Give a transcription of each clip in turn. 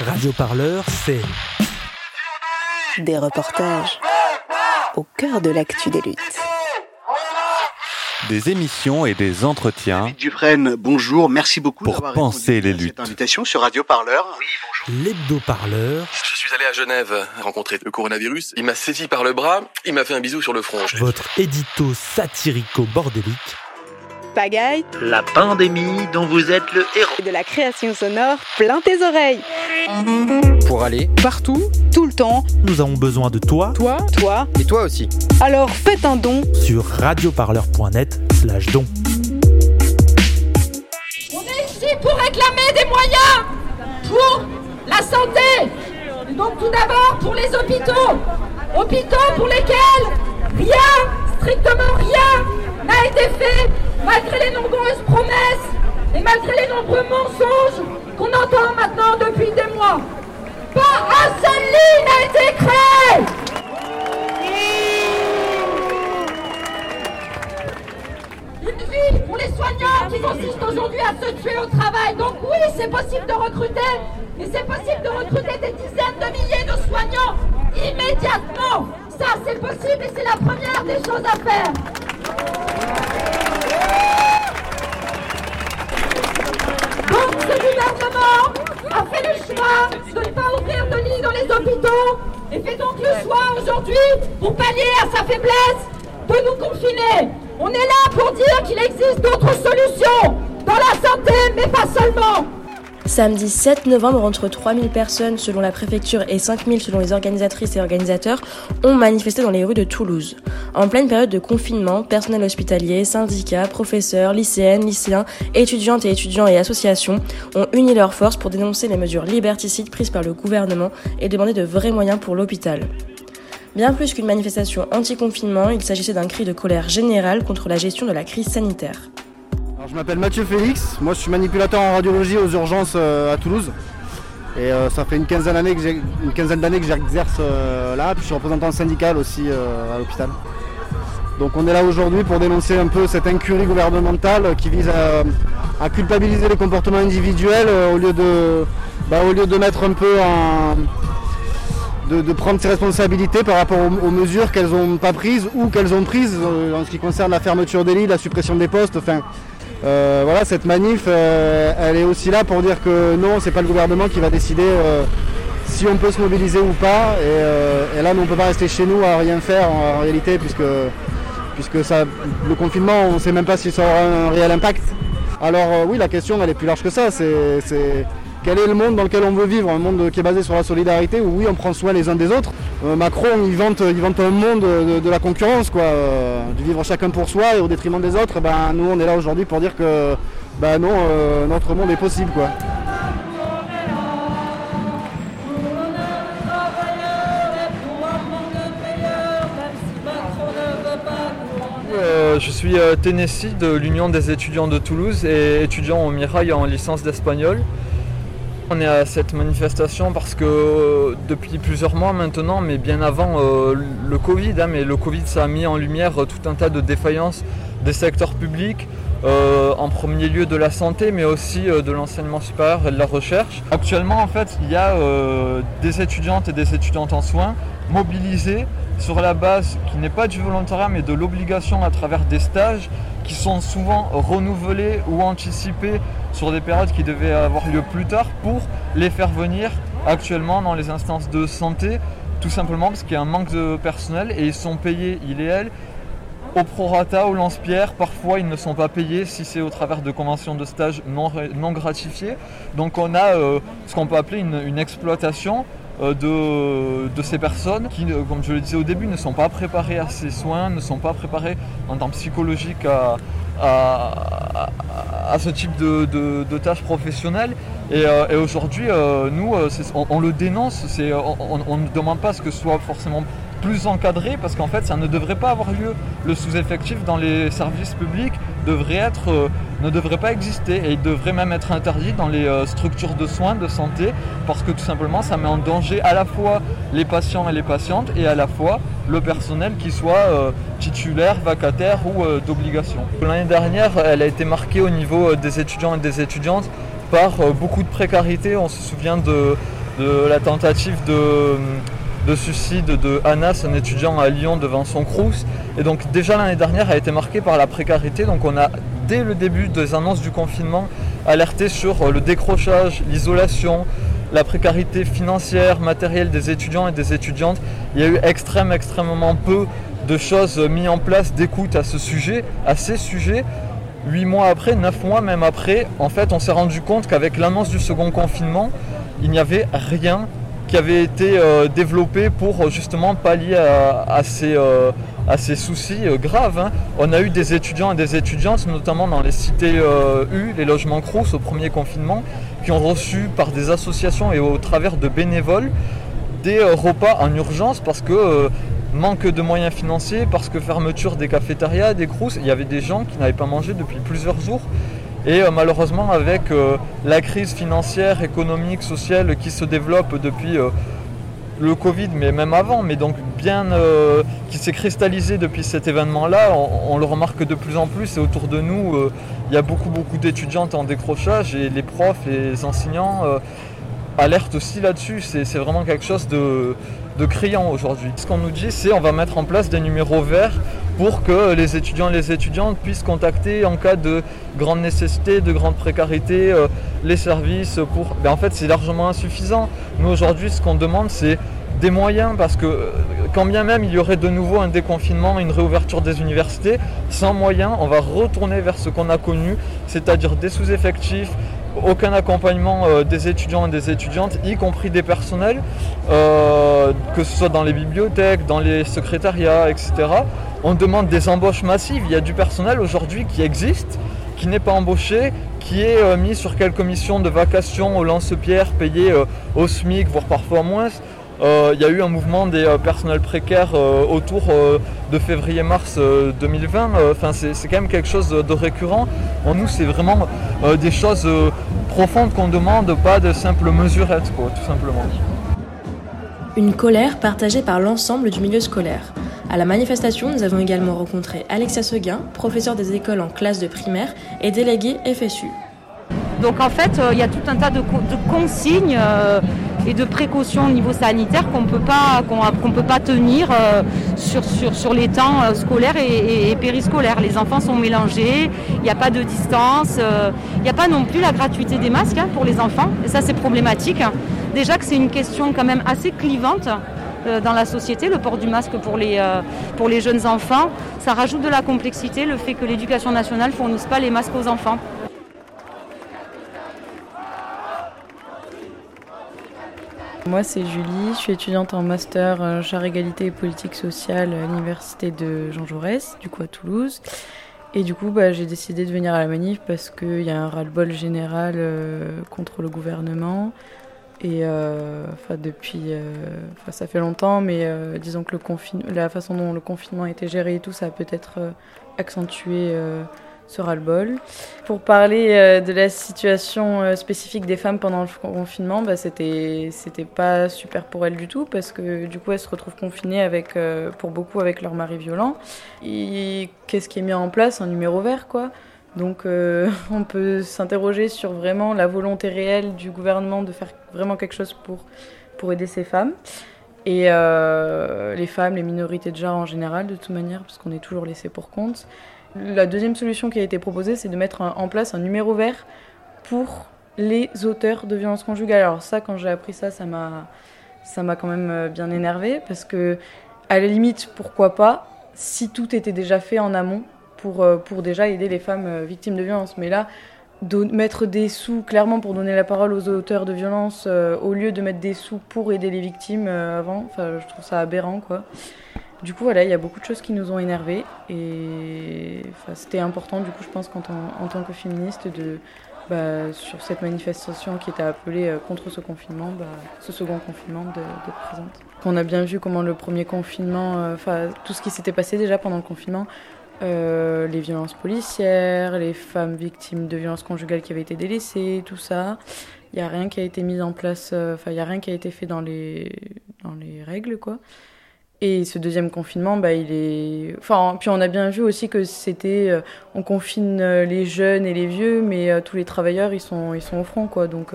Radio Parleur, c'est Des reportages au cœur de l'actu des luttes. Des émissions et des entretiens Dufresne, bonjour, merci beaucoup Pour penser les luttes. cette invitation sur Radio Parleur. Oui, bonjour. l'hebdo-parleur, Je suis allé à Genève rencontrer le coronavirus. Il m'a saisi par le bras, il m'a fait un bisou sur le front. votre édito satirico-bordélique, Pagaille La pandémie dont vous êtes le héros. et de la création sonore plein tes oreilles. pour aller Partout, tout le temps, nous avons besoin de toi toi toi. et toi aussi. Alors faites un don. sur radioparleur.net slash don. On est ici pour réclamer des moyens pour la santé. Donc tout d'abord pour les hôpitaux. Hôpitaux pour lesquels rien, strictement rien, n'a été fait malgré les nombreuses promesses et malgré les nombreux mensonges qu'on entend maintenant depuis des mois. Pas un seul lit n'a été créé. Une vie pour les soignants qui consiste aujourd'hui à se tuer au travail. Donc oui, c'est possible de recruter, et c'est possible de recruter des dizaines de milliers de soignants immédiatement. Ça, c'est possible et c'est la première des choses à faire. A fait le choix de ne pas ouvrir de lits dans les hôpitaux et fait donc le choix aujourd'hui, pour pallier à sa faiblesse, de nous confiner. On est là pour dire qu'il existe d'autres solutions dans la santé, mais pas seulement. Samedi 7 novembre, entre 3000 personnes selon la préfecture et 5000 selon les organisatrices et organisateurs ont manifesté dans les rues de Toulouse. En pleine période de confinement, personnel hospitalier, syndicats, professeurs, lycéennes, lycéens, étudiantes et étudiants et associations ont uni leurs forces pour dénoncer les mesures liberticides prises par le gouvernement et demander de vrais moyens pour l'hôpital. Bien plus qu'une manifestation anti-confinement, il s'agissait d'un cri de colère générale contre la gestion de la crise sanitaire. Alors, je m'appelle Mathieu Félix, moi je suis manipulateur en radiologie aux urgences euh, à Toulouse. Et euh, ça fait une quinzaine d'années que j'exerce euh, là, puis je suis représentant syndical aussi à l'hôpital. Donc on est là aujourd'hui pour dénoncer un peu cette incurie gouvernementale qui vise à, culpabiliser les comportements individuels au, lieu de, bah, au lieu de mettre un peu en. De, prendre ses responsabilités par rapport aux, mesures qu'elles n'ont pas prises ou qu'elles ont prises en ce qui concerne la fermeture des lits, la suppression des postes, enfin euh, voilà, cette manif, euh, elle est aussi là pour dire que non, c'est pas le gouvernement qui va décider euh, si on peut se mobiliser ou pas. Et, là, nous, on peut pas rester chez nous à rien faire en, réalité, puisque, puisque ça, le confinement, on sait même pas si ça aura un réel impact. Alors oui, la question, elle est plus large que ça. C'est quel est le monde dans lequel on veut vivre? Un monde qui est basé sur la solidarité, où oui, on prend soin les uns des autres. Euh, Macron, il vante, il un monde de, la concurrence, quoi, euh, de vivre chacun pour soi et au détriment des autres. Ben, nous, on est là aujourd'hui pour dire que ben, non, euh, notre monde est possible. Quoi. Euh, je suis Tennessee de l'Union des étudiants de Toulouse et étudiant au Mirail en licence d'espagnol. On est à cette manifestation parce que euh, depuis plusieurs mois maintenant, mais bien avant euh, le Covid, hein, mais le Covid ça a mis en lumière euh, tout un tas de défaillances des secteurs publics, en premier lieu de la santé, mais aussi de l'enseignement supérieur et de la recherche. Actuellement, en fait, il y a des étudiantes et des étudiantes en soins mobilisées sur la base qui n'est pas du volontariat, mais de l'obligation à travers des stages qui sont souvent renouvelés ou anticipés sur des périodes qui devaient avoir lieu plus tard pour les faire venir actuellement dans les instances de santé, tout simplement parce qu'il y a un manque de personnel et ils sont payés, il et elle, au prorata, au lance-pierre, parfois ils ne sont pas payés si c'est au travers de conventions de stage non, gratifiées. Donc on a euh, ce qu'on peut appeler une, exploitation de, de ces personnes qui, euh, comme je le disais au début, ne sont pas préparées à ces soins, ne sont pas préparées en temps psychologique à, ce type de, tâches professionnelles. Et, euh, aujourd'hui, euh, nous, euh, on, le dénonce, on, ne demande pas ce que ce soit forcément plus encadré parce qu'en fait ça ne devrait pas avoir lieu. Le sous-effectif dans les services publics devrait être, euh, ne devrait pas exister et il devrait même être interdit dans les euh, structures de soins, de santé, parce que tout simplement ça met en danger à la fois les patients et les patientes et à la fois le personnel qui soit euh, titulaire, vacataire ou d'obligation. L'année dernière, elle a été marquée au niveau des étudiants et des étudiantes par beaucoup de précarité. On se souvient de la tentative de, de suicide de Anas, un étudiant à Lyon devant son crous. Et donc déjà l'année dernière a été marquée par la précarité. Donc on a dès le début des annonces du confinement alerté sur le décrochage, l'isolation, la précarité financière, matérielle des étudiants et des étudiantes. Il y a eu extrêmement, extrêmement peu de choses mises en place d'écoute à ce sujet, à ces sujets. Huit mois après, neuf mois même après, en fait, on s'est rendu compte qu'avec l'annonce du second confinement, il n'y avait rien qui avait été euh, développé pour justement pallier à, ces, euh, ces soucis euh, graves. Hein. On a eu des étudiants et des étudiantes, notamment dans les cités U, les logements Crous au premier confinement, qui ont reçu par des associations et au travers de bénévoles des repas en urgence parce que manque de moyens financiers, parce que fermeture des cafétérias, des crous, il y avait des gens qui n'avaient pas mangé depuis plusieurs jours. Et malheureusement, avec la crise financière, économique, sociale qui se développe depuis le Covid, mais même avant, mais donc bien euh, qui s'est cristallisé depuis cet événement-là, on, le remarque de plus en plus et autour de nous, euh, il y a beaucoup beaucoup d'étudiantes en décrochage et les profs, les enseignants euh, alertent aussi là-dessus. C'est vraiment quelque chose de, de criant aujourd'hui. Ce qu'on nous dit, c'est on va mettre en place des numéros verts pour que les étudiants et les étudiantes puissent contacter en cas de grande nécessité, de grande précarité, euh, les services pour... Ben, en fait, c'est largement insuffisant. Nous, aujourd'hui, ce qu'on demande, c'est des moyens parce que euh, quand bien même il y aurait de nouveau un déconfinement, une réouverture des universités, sans moyens, on va retourner vers ce qu'on a connu, c'est-à-dire des sous-effectifs, aucun accompagnement euh, des étudiants et des étudiantes, y compris des personnels, que ce soit dans les bibliothèques, dans les secrétariats, etc on demande des embauches massives. Il y a du personnel aujourd'hui qui existe, qui n'est pas embauché, qui est euh, mis sur quelques missions de vacation au lance-pierre, payé euh, au SMIC, voire parfois moins. Euh, il y a eu un mouvement des personnels précaires autour de février-mars 2020. Enfin, c'est quand même quelque chose de récurrent. En nous, c'est vraiment des choses profondes qu'on demande, pas de simples mesurettes, tout simplement. Une colère partagée par l'ensemble du milieu scolaire. À la manifestation, nous avons également rencontré Alexia Seguin, professeur des écoles en classe de primaire et délégué FSU. Donc en fait, euh, il y a tout un tas de, consignes euh, et de précautions au niveau sanitaire qu'on qu'on peut pas tenir euh, sur, les temps scolaires et, périscolaires. Les enfants sont mélangés, il n'y a pas de distance, il n'y a pas non plus la gratuité des masques hein, pour les enfants. Et ça c'est problématique. Déjà que c'est une question quand même assez clivante dans la société, le port du masque pour les, euh, pour les jeunes enfants. Ça rajoute de la complexité, le fait que l'éducation nationale ne fournisse pas les masques aux enfants. Moi, c'est Julie, je suis étudiante en master euh, genre égalité et politique sociale à l'université de Jean Jaurès, du coup à Toulouse. Et du coup, bah, j'ai décidé de venir à la manif parce qu'il y a un ras-le-bol général contre le gouvernement, et euh, enfin, depuis, euh, ça fait longtemps, mais euh, disons que le la façon dont le confinement a été géré et tout, ça a peut-être accentué ce ras-le-bol. Pour parler de la situation spécifique des femmes pendant le confinement, bah, c'était pas super pour elles du tout parce que du coup elles se retrouvent confinées avec pour beaucoup avec leur mari violent. Qu'est-ce qui est mis en place Un numéro vert quoi? Donc euh, on peut s'interroger sur vraiment la volonté réelle du gouvernement de faire vraiment quelque chose pour, pour aider ces femmes. Et euh, les femmes, les minorités de genre en général, de toute manière, parce qu'on est toujours laissé pour compte. La deuxième solution qui a été proposée, c'est de mettre en place un numéro vert pour les auteurs de violences conjugales. Alors ça, quand j'ai appris ça, ça m'a, ça m'a quand même euh, bien énervé parce que, à la limite, pourquoi pas, si tout était déjà fait en amont, pour, euh, pour déjà aider les femmes euh, victimes de violences. Mais là, mettre des sous clairement pour donner la parole aux auteurs de violences euh, au lieu de mettre des sous pour aider les victimes avant, je trouve ça aberrant quoi. Du coup, voilà, il y a beaucoup de choses qui nous ont énervés et c'était important, du coup, je pense, qu'en en tant que féministe, de, bah, sur cette manifestation qui était appelée contre ce confinement, bah, ce second confinement, d'être présente. On a bien vu comment le premier confinement, enfin, tout ce qui s'était passé déjà pendant le confinement, euh, les violences policières, les femmes victimes de violences conjugales qui avaient été délaissées, tout ça. Il n'y a rien qui a été mis en place, euh, enfin, il n'y a rien qui a été fait dans les, dans les règles, quoi. Et ce deuxième confinement, bah, il est. Enfin, puis on a bien vu aussi que c'était. Euh, on confine les jeunes et les vieux, mais tous les travailleurs, ils sont, ils sont au front, quoi. Donc,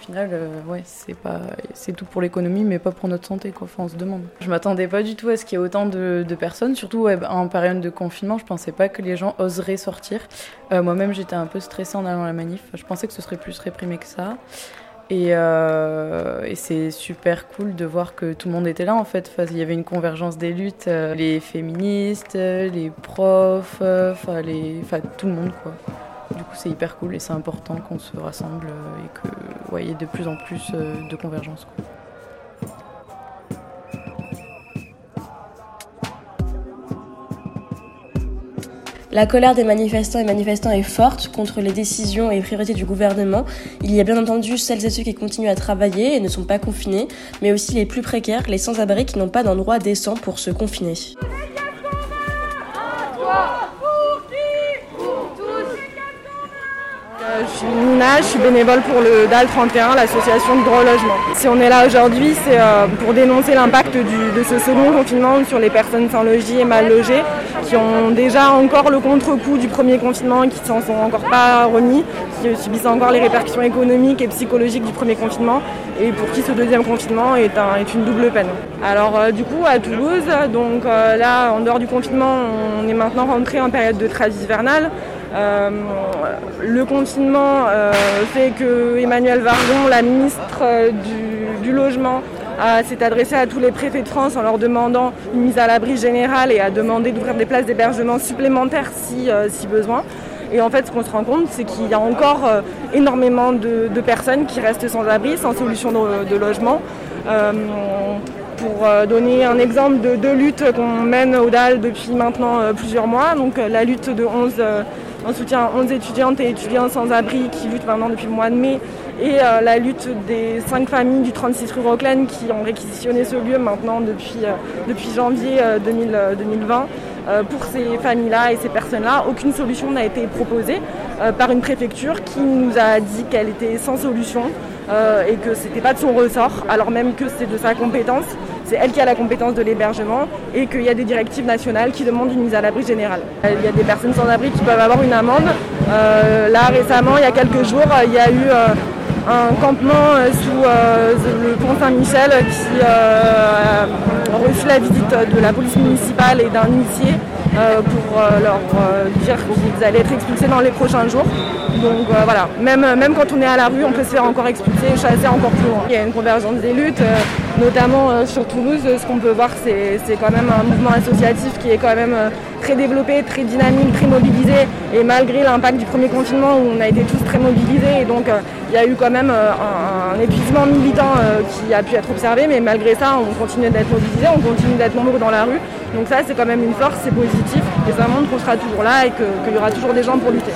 Au final, ouais, c'est pas, c'est tout pour l'économie, mais pas pour notre santé, quoi. Enfin, on se demande. Je m'attendais pas du tout à ce qu'il y ait autant de, personnes, surtout en période de confinement. Je pensais pas que les gens oseraient sortir. Moi-même, j'étais un peu stressée en allant à la manif. Je pensais que ce serait plus réprimé que ça. Et, et c'est super cool de voir que tout le monde était là en fait. il y avait une convergence des luttes, les féministes, les profs, enfin les, tout le monde quoi. Du coup, c'est hyper cool et c'est important qu'on se rassemble et qu'il ouais, y ait de plus en plus euh, de convergence. La colère des manifestants et manifestants est forte contre les décisions et priorités du gouvernement. Il y a bien entendu celles et ceux qui continuent à travailler et ne sont pas confinés, mais aussi les plus précaires, les sans-abri qui n'ont pas d'endroit décent pour se confiner. Je suis Nina, je suis bénévole pour le DAL 31, l'association de droit logement. Si on est là aujourd'hui, c'est euh, pour dénoncer l'impact de ce second confinement sur les personnes sans logis et mal logées, qui ont déjà encore le contre-coup du premier confinement qui ne s'en sont encore pas remis, qui subissent encore les répercussions économiques et psychologiques du premier confinement, et pour qui ce deuxième confinement est, une double peine. Alors euh, du coup, à Toulouse, donc euh, là, en dehors du confinement, on est maintenant rentré en période de trêve hivernale. Euh, le confinement euh, fait que Emmanuel Vargon, la ministre euh, du, logement, s'est adressé à tous les préfets de France en leur demandant une mise à l'abri générale et a demandé d'ouvrir des places d'hébergement supplémentaires si, si, besoin. Et en fait, ce qu'on se rend compte, c'est qu'il y a encore énormément de, personnes qui restent sans abri, sans solution de, logement. pour donner un exemple de deux luttes qu'on mène au DAL depuis maintenant plusieurs mois, donc la lutte de 11 on soutient 11 étudiantes et étudiants sans abri qui luttent maintenant depuis le mois de mai et euh, la lutte des 5 familles du 36 rue Rockland qui ont réquisitionné ce lieu maintenant depuis, euh, janvier 2020. Euh, pour ces familles-là et ces personnes-là, aucune solution n'a été proposée par une préfecture qui nous a dit qu'elle était sans solution et que ce n'était pas de son ressort, alors même que c'est de sa compétence c'est elle qui a la compétence de l'hébergement et qu'il y a des directives nationales qui demandent une mise à l'abri générale. Il y a des personnes sans abri qui peuvent avoir une amende. Euh, là récemment, il y a quelques jours, il y a eu euh, un campement euh, sous le pont Saint-Michel qui a reçu la visite de la police municipale et d'un huissier pour leur dire qu'ils allaient être expulsés dans les prochains jours. Donc voilà, même, même quand on est à la rue, on peut se faire encore expulser, chasser encore plus loin. Il y a une convergence des luttes notamment euh, sur Toulouse, ce qu'on peut voir, c'est quand même un mouvement associatif qui est quand même euh, très développé, très dynamique, très mobilisé. Et malgré l'impact du premier confinement où on a été tous très mobilisés, et donc euh, il y a eu quand même un, épuisement militant qui a pu être observé, mais malgré ça, on continue d'être mobilisés, on continue d'être nombreux dans la rue. Donc ça, c'est quand même une force, c'est positif, et ça montre qu'on sera toujours là et qu'il y aura toujours des gens pour lutter.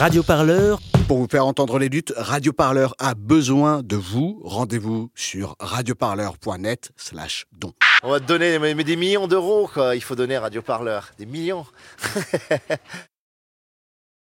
Radio Parleur. Pour vous faire entendre les luttes, Radio Parleur a besoin de vous. Rendez-vous sur radioparleur.net slash don. On va te donner des millions d'euros, quoi. Il faut donner Radio Parleur. Des millions.